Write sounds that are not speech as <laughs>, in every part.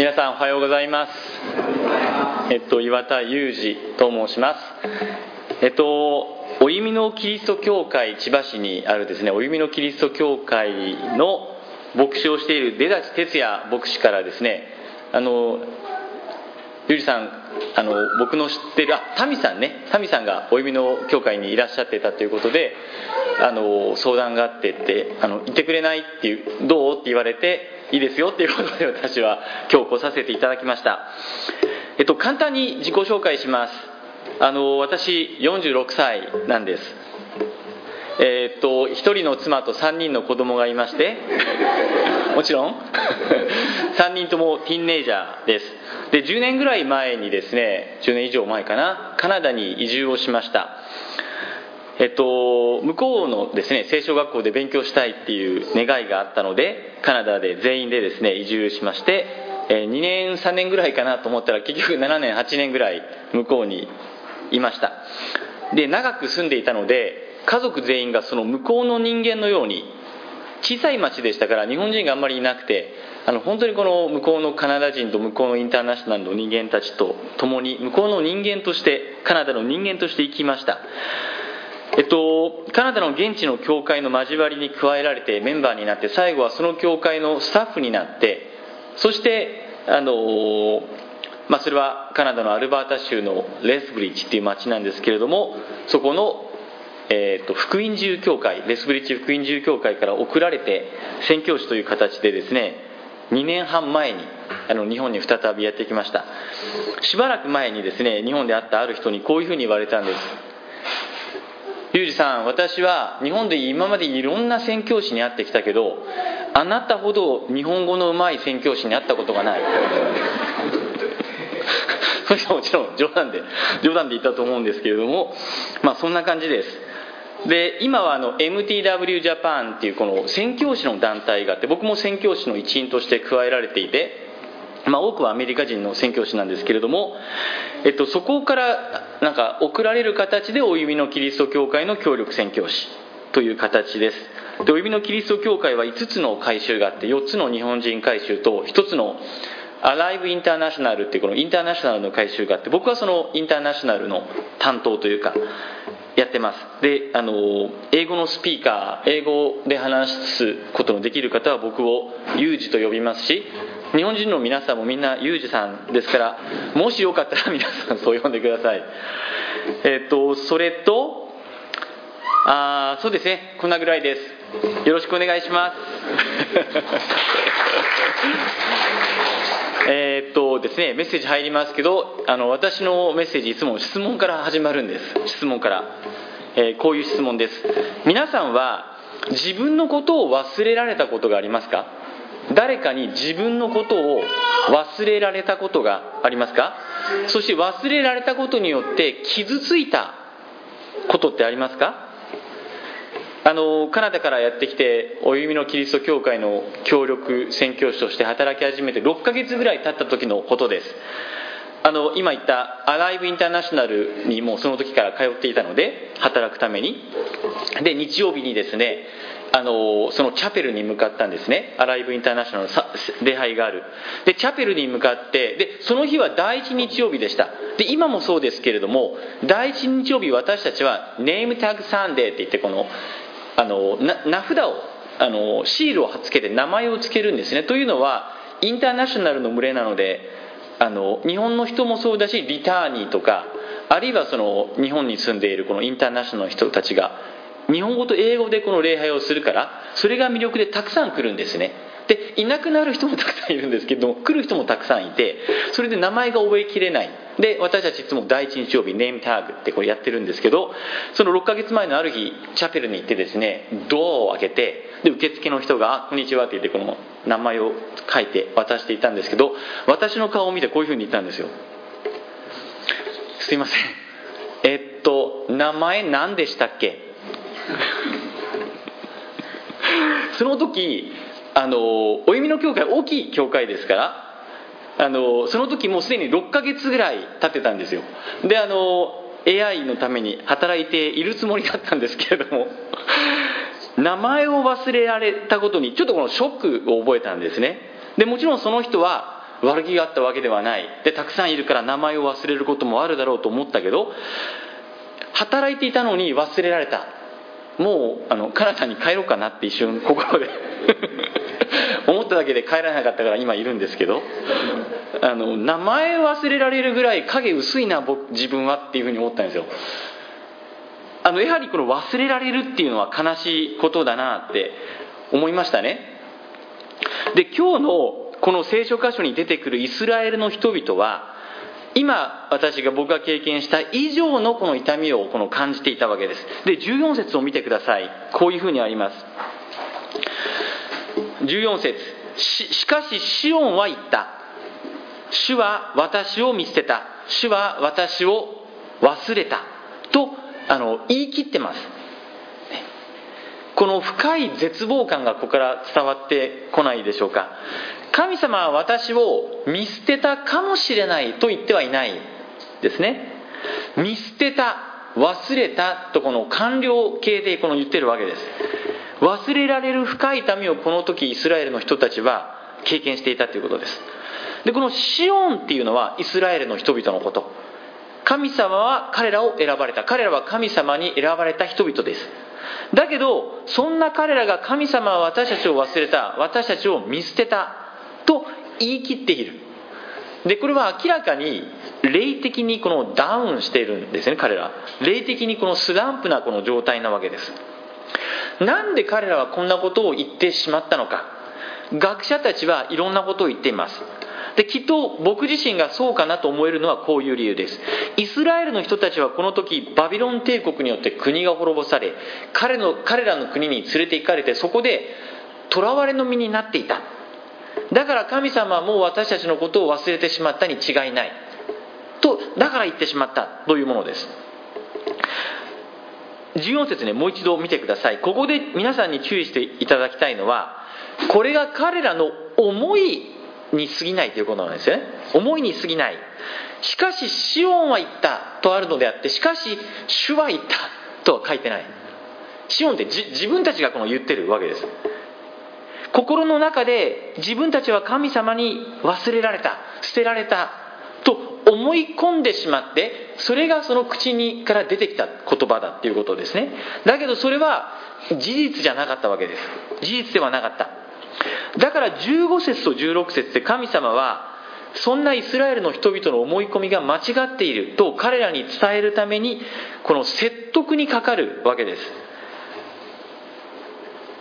皆さんおはようございます。えっと岩田裕二と申します。えっとお弓のキリスト教会千葉市にあるですねお弓のキリスト教会の牧師をしている出立哲也牧師からですねあのゆりさんあの僕の知ってるあタミさんねタミさんがお弓の教会にいらっしゃってたということであの相談があってってあの行ってくれないっていうどう？って言われていいですよっていうことで私は今日来させていただきました。えっと簡単に自己紹介します。あの私46歳なんです。えー、っと1人の妻と3人の子供がいまして。もちろん。<laughs> 3人ともティンネイジャーです。で10年ぐらい前にですね10年以上前かなカナダに移住をしました。えっと、向こうのですね聖書学校で勉強したいっていう願いがあったのでカナダで全員でですね移住しまして、えー、2年3年ぐらいかなと思ったら結局7年8年ぐらい向こうにいました。で長く住んでいたので家族全員がその向こうの人間のように小さい町でしたから日本人があんまりいなくてあの本当にこの向こうのカナダ人と向こうのインターナショナルの人間たちと共に向こうの人間としてカナダの人間として生きました。えっと、カナダの現地の教会の交わりに加えられてメンバーになって最後はその教会のスタッフになってそしてあの、まあ、それはカナダのアルバータ州のレスブリッジっていう町なんですけれどもそこのえーと、福音住教会レスブリッジ福音住教会から送られて宣教師という形でですね2年半前にあの日本に再びやってきました。しばらく前にですね日本で会ったある人にこういうふうに言われたんです。ユージさん私は日本で今までいろんな宣教師に会ってきたけどあなたほど日本語のうまい宣教師に会ったことがない。それはもちろん冗談で冗談で言ったと思うんですけれどもまあそんな感じです。で今はあの MTW ジャパンっていうこの宣教師の団体があって僕も宣教師の一員として加えられていて、まあ、多くはアメリカ人の宣教師なんですけれども、えっと、そこからなんか送られる形でお指のキリスト教会の協力宣教師という形です。でお指のキリスト教会は5つの改修があって4つの日本人改修と1つのアライブインターナショナルっていうこのインターナショナルの改修があって僕はそのインターナショナルの担当というかやってます。であの英語のスピーカー英語で話すことのできる方は僕をユージと呼びますし日本人の皆さんもみんなユージさんですからもしよかったら皆さんそう呼んでください。えっ、とそれとあそうですね。こんなぐらいです。よろしくお願いします。<laughs> えっとですねメッセージ入りますけどあの私のメッセージいつも質問から始まるんです。質問から、えー、こういう質問です。皆さんは自分のことを忘れられたことがありますか？誰かに自分のことを忘れられたことがありますか？そして忘れられたことによって傷ついたことってありますか？あのカナダからやってきてお弓のキリスト教会の協力宣教師として働き始めて6ヶ月ぐらい経った時のことです。あの今言ったアライブインターナショナルにもその時から通っていたので働くために。で日曜日にですねあのそのチャペルに向かったんですね。アライブインターナショナルの礼拝がある。でチャペルに向かってでその日は第一日曜日でした。で今もそうですけれども第一日曜日私たちはネームタグサンデーって言ってこのあの名札をあのシールをつけて名前を付けるんですね。というのはインターナショナルの群れなのであの日本の人もそうだしリターニーとかあるいはその日本に住んでいるこのインターナショナルの人たちが日本語と英語でこの礼拝をするからそれが魅力でたくさん来るんですね。でいなくなる人もたくさんいるんですけど <laughs> 来る人もたくさんいてそれで名前が覚えきれない。で私たちいつも第一日曜日ネームタグってこれやってるんですけどその6ヶ月前のある日チャペルに行ってですねドアを開けてで受付の人が「あこんにちは」って言ってこの名前を書いて渡していたんですけど私の顔を見てこういうふうに言ったんですよ。すいません。えっと名前何でしたっけ？<laughs> その時あのお弓の教会大きい教会ですからあのその時もうすでに6ヶ月ぐらい経ってたんですよ。であの AI のために働いているつもりだったんですけれども <laughs> 名前を忘れられたことにちょっとこのショックを覚えたんですね。でもちろんその人は悪気があったわけではない。でたくさんいるから名前を忘れることもあるだろうと思ったけど働いていたのに忘れられた。もうあのカナダに帰ろうかなって一瞬心で <laughs> 思っただけで帰らなかったから今いるんですけどあの名前忘れられるぐらい影薄いな僕自分はっていうふうに思ったんですよ。あのやはりこの忘れられるっていうのは悲しいことだなって思いましたね。で今日のこの聖書箇所に出てくるイスラエルの人々は今私が僕が経験した以上のこの痛みをこの感じていたわけです。で14節を見てください。こういうふうにあります。14節。ししかしシオンは言った。主は私を見捨てた。主は私を忘れた。とあの言い切ってます。この深い絶望感がここから伝わってこないでしょうか。神様は私を見捨てたかもしれないと言ってはいないですね。見捨てた忘れたとこの完了形でこの言ってるわけです。忘れられる深い痛みをこの時イスラエルの人たちは経験していたということです。でこのシオンっていうのはイスラエルの人々のこと。神様は彼らを選ばれた。彼らは神様に選ばれた人々です。だけどそんな彼らが神様は私たちを忘れた。私たちを見捨てた。と言い切っている。でこれは明らかに霊的にこのダウンしているんですね彼ら霊的にこのスランプなこの状態なわけです。なんで彼らはこんなことを言ってしまったのか。学者たちはいろんなことを言っています。できっと僕自身がそうかなと思えるのはこういう理由です。イスラエルの人たちはこの時バビロン帝国によって国が滅ぼされ彼の彼らの国に連れて行かれてそこで囚われの身になっていた。だから神様はもう私たちのことを忘れてしまったに違いない。とだから言ってしまったというものです。14節ねもう一度見てください。ここで皆さんに注意していただきたいのはこれが彼らの思いに過ぎないということなんですよね。思いに過ぎない。しかしシオンは言ったとあるのであってしかし主は言ったとは書いてない。シオンって自分たちがこの言ってるわけです。心の中で自分たちは神様に忘れられた捨てられたと思い込んでしまってそれがその口にから出てきた言葉だっていうことですね。だけどそれは事実じゃなかったわけです。事実ではなかった。だから15節と16節で神様はそんなイスラエルの人々の思い込みが間違っていると彼らに伝えるためにこの説得にかかるわけです。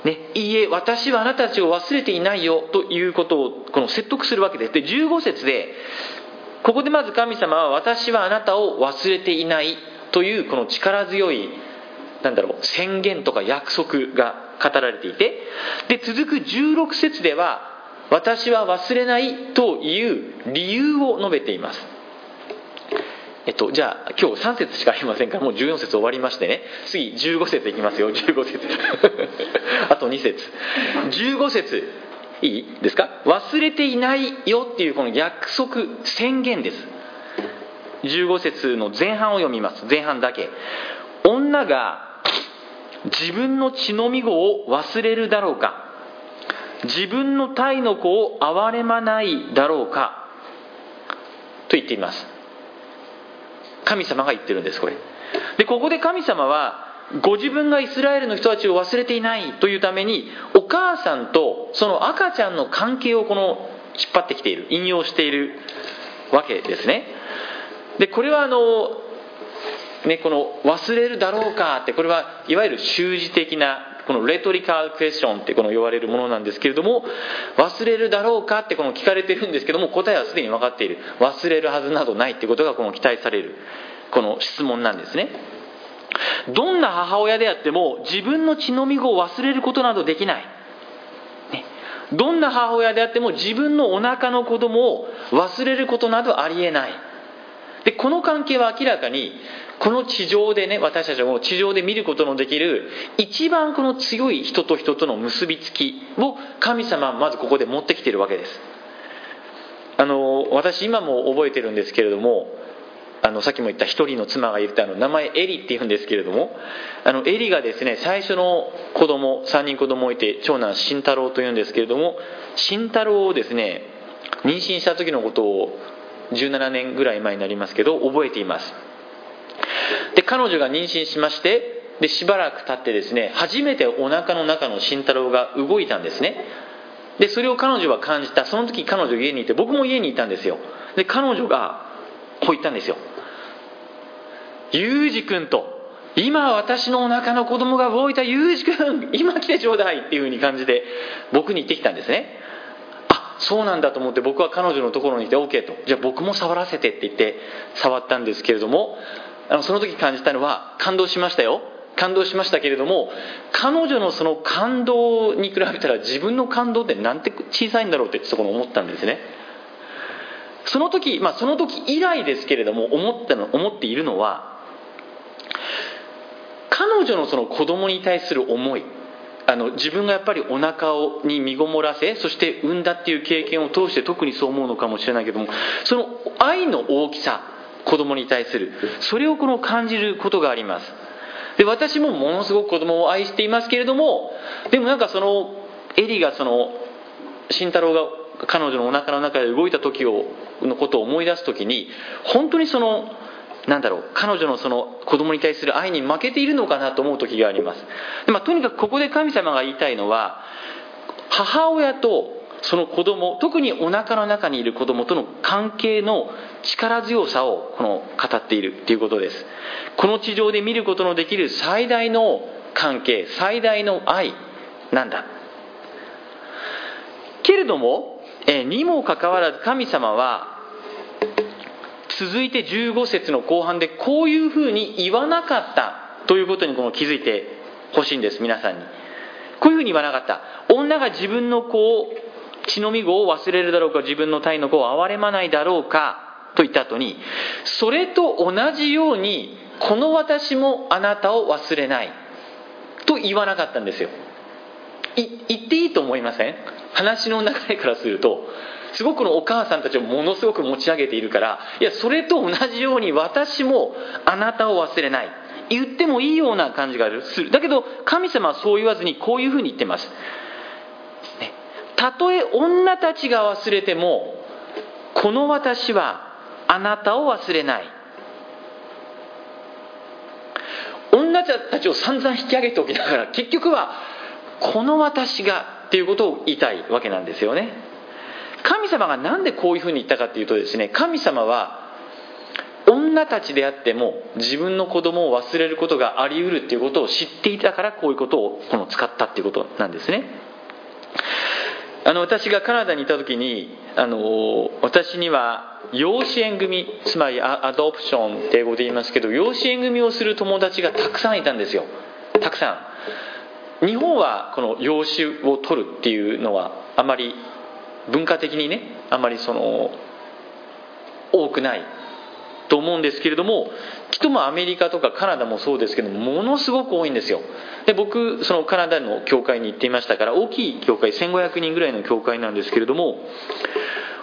ね、いいえ私はあなたたちを忘れていないよということをこの説得するわけです。で15節でここでまず神様は私はあなたを忘れていないというこの力強いなんだろう宣言とか約束が語られていてで続く16節では私は忘れないという理由を述べています。えっと、じゃあ今日3節しかありませんからもう14節終わりましてね。次15節いきますよ。15節。<laughs> あと2節。15節。いいですか？忘れていないよっていうこの約束宣言です。15節の前半を読みます。前半だけ。女が自分の血のみ子を忘れるだろうか。自分の体の子を憐れまないだろうか。と言っています。神様が言ってるんですこれ。でここで神様はご自分がイスラエルの人たちを忘れていないというためにお母さんとその赤ちゃんの関係をこの引っ張ってきている引用しているわけですね。でこれはあのね、この忘れるだろうかってこれはいわゆる習字的なこのレトリカルクエスチョンってこの呼ばれるものなんですけれども忘れるだろうかってこの聞かれてるんですけども答えはすでに分かっている。忘れるはずなどないってことがこの期待されるこの質問なんですね。どんな母親であっても自分の血のみ子を忘れることなどできない、ね、どんな母親であっても自分のお腹の子供を忘れることなどありえない。でこの関係は明らかにこの地上でね私たちも地上で見ることのできる一番この強い人と人との結びつきを神様はまずここで持ってきているわけです。あの私今も覚えてるんですけれどもあのさっきも言った一人の妻がいるってあの名前エリって言うんですけれどもあのエリがですね最初の子供3人子供をいて長男慎太郎というんですけれども慎太郎をですね妊娠した時のことを17年ぐらい前になりますけど覚えています。で彼女が妊娠しましてでしばらく経ってですね初めてお腹の中の慎太郎が動いたんですね。でそれを彼女は感じた。その時彼女家にいて僕も家にいたんですよ。で彼女がこう言ったんですよ「ユージ君と今私のお腹の子供が動いたユージ君今来てちょうだい」っていうふうに感じで僕に言ってきたんですね。あそうなんだと思って僕は彼女のところにいて OK と。じゃあ僕も触らせてって言って触ったんですけれどもあのその時感じたのは感動しましたよ。感動しましたけれども彼女のその感動に比べたら自分の感動ってなんて小さいんだろうってそこに思ったんですね。その時、まあ、その時以来ですけれども思ったの思っているのは彼女のその子供に対する思いあの自分がやっぱりお腹をに身ごもらせそして産んだっていう経験を通して特にそう思うのかもしれないけどもその愛の大きさ子供に対する。それをこの感じることがあります。で私もものすごく子供を愛していますけれどもでもなんかそのエリがその慎太郎が彼女のお腹の中で動いた時をのことを思い出す時に本当にそのなんだろう彼女のその子供に対する愛に負けているのかなと思う時があります。で、まあ、とにかくここで神様が言いたいのは母親とその子供特にお腹の中にいる子供との関係の力強さをこの語っているということです。この地上で見ることのできる最大の関係最大の愛なんだ。けれども、えにもかかわらず神様は続いて15節の後半でこういうふうに言わなかったということにこの気づいてほしいんです皆さんに。こういうふうに言わなかった。女が自分の子を血のみ子を忘れるだろうか自分の体の子を憐れまないだろうかと言った後にそれと同じようにこの私もあなたを忘れないと言わなかったんですよ。言っていいと思いません？話の流れからするとすごくのお母さんたちをものすごく持ち上げているからいやそれと同じように私もあなたを忘れない。言ってもいいような感じがする。だけど神様はそう言わずにこういうふうに言ってます。ね。たとえ女たちが忘れてもこの私はあなたを忘れない。女たちを散々引き上げておきながら結局はこの私がっていうことを言いたいわけなんですよね。神様が何でこういうふうに言ったかっていうとですね神様は女たちであっても自分の子供を忘れることがあり得るっていうことを知っていたからこういうことをこの使ったっていうことなんですね。あの私がカナダにいた時にあの私には養子縁組つまりアドプションって英語で言いますけど養子縁組をする友達がたくさんいたんですよ。たくさん。日本はこの養子を取るっていうのはあまり文化的にねあまりその多くないと思うんですけれどもきっともアメリカとかカナダもそうですけどものすごく多いんですよ。で僕そのカナダの教会に行っていましたから大きい教会1500人ぐらいの教会なんですけれども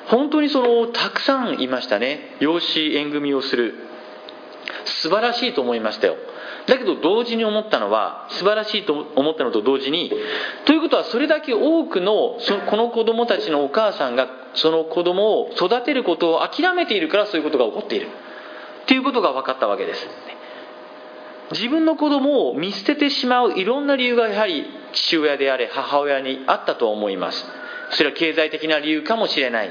本当にそのたくさんいましたね。養子縁組をする。素晴らしいと思いましたよ。だけど同時に思ったのは素晴らしいと思ったのと同時にということはそれだけ多くのそのこの子供たちのお母さんがその子供を育てることを諦めているからそういうことが起こっている。ということが分かったわけです。自分の子供を見捨ててしまういろんな理由がやはり父親であれ母親にあったと思います。それは経済的な理由かもしれない。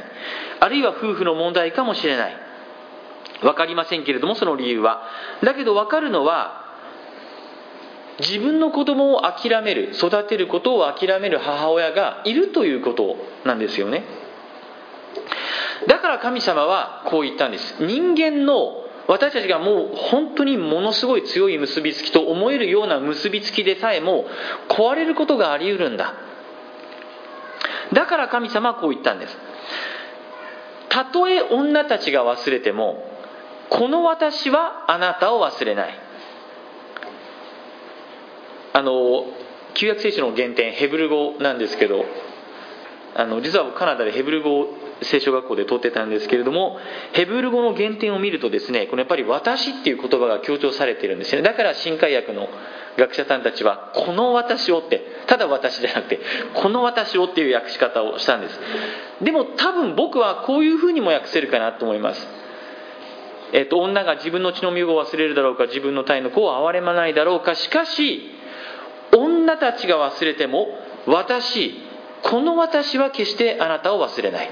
あるいは夫婦の問題かもしれない。分かりませんけれどもその理由は。だけど分かるのは自分の子供を諦める育てることを諦める母親がいるということなんですよね。だから神様はこう言ったんです。人間の私たちがもう本当にものすごい強い結びつきと思えるような結びつきでさえも壊れることがあり得るんだ。だから神様はこう言ったんです。たとえ女たちが忘れてもこの私はあなたを忘れない。あの旧約聖書の原点ヘブル語なんですけどあの実はカナダでヘブル語聖書学校で取ってたんですけれどもヘブル語の原点を見るとですねこのやっぱり「私」っていう言葉が強調されてるんですね。だから新海訳の学者さんたちはこの私をってただ私じゃなくてこの私をっていう訳し方をしたんです。でも多分僕はこういうふうにも訳せるかなと思います。えっと、女が自分の血の身を忘れるだろうか自分の体の子を憐れまないだろうか。しかし女たちが忘れても私この私は決してあなたを忘れない。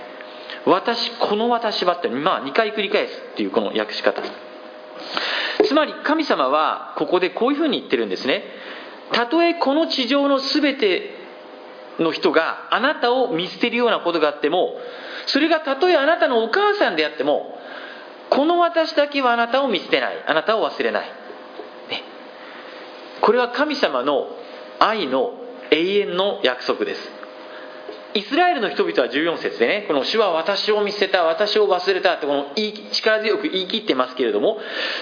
私この私はってまあ2回繰り返すっていうこの訳し方。つまり神様はここでこういうふうに言ってるんですね。たとえこの地上の全ての人があなたを見捨てるようなことがあってもそれがたとえあなたのお母さんであってもこの私だけはあなたを見捨てない。あなたを忘れない、ね、これは神様の愛の永遠の約束です。イスラエルの人々は14節でねこの主は私を見捨てた私を忘れたってこの力強く言い切ってますけれども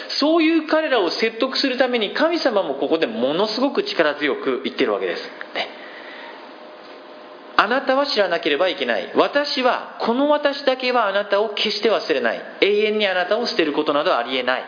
そういう彼らを説得するために神様もここでものすごく力強く言ってるわけです、ね、あなたは知らなければいけない。私はこの私だけはあなたを決して忘れない。永遠にあなたを捨てることなどありえない。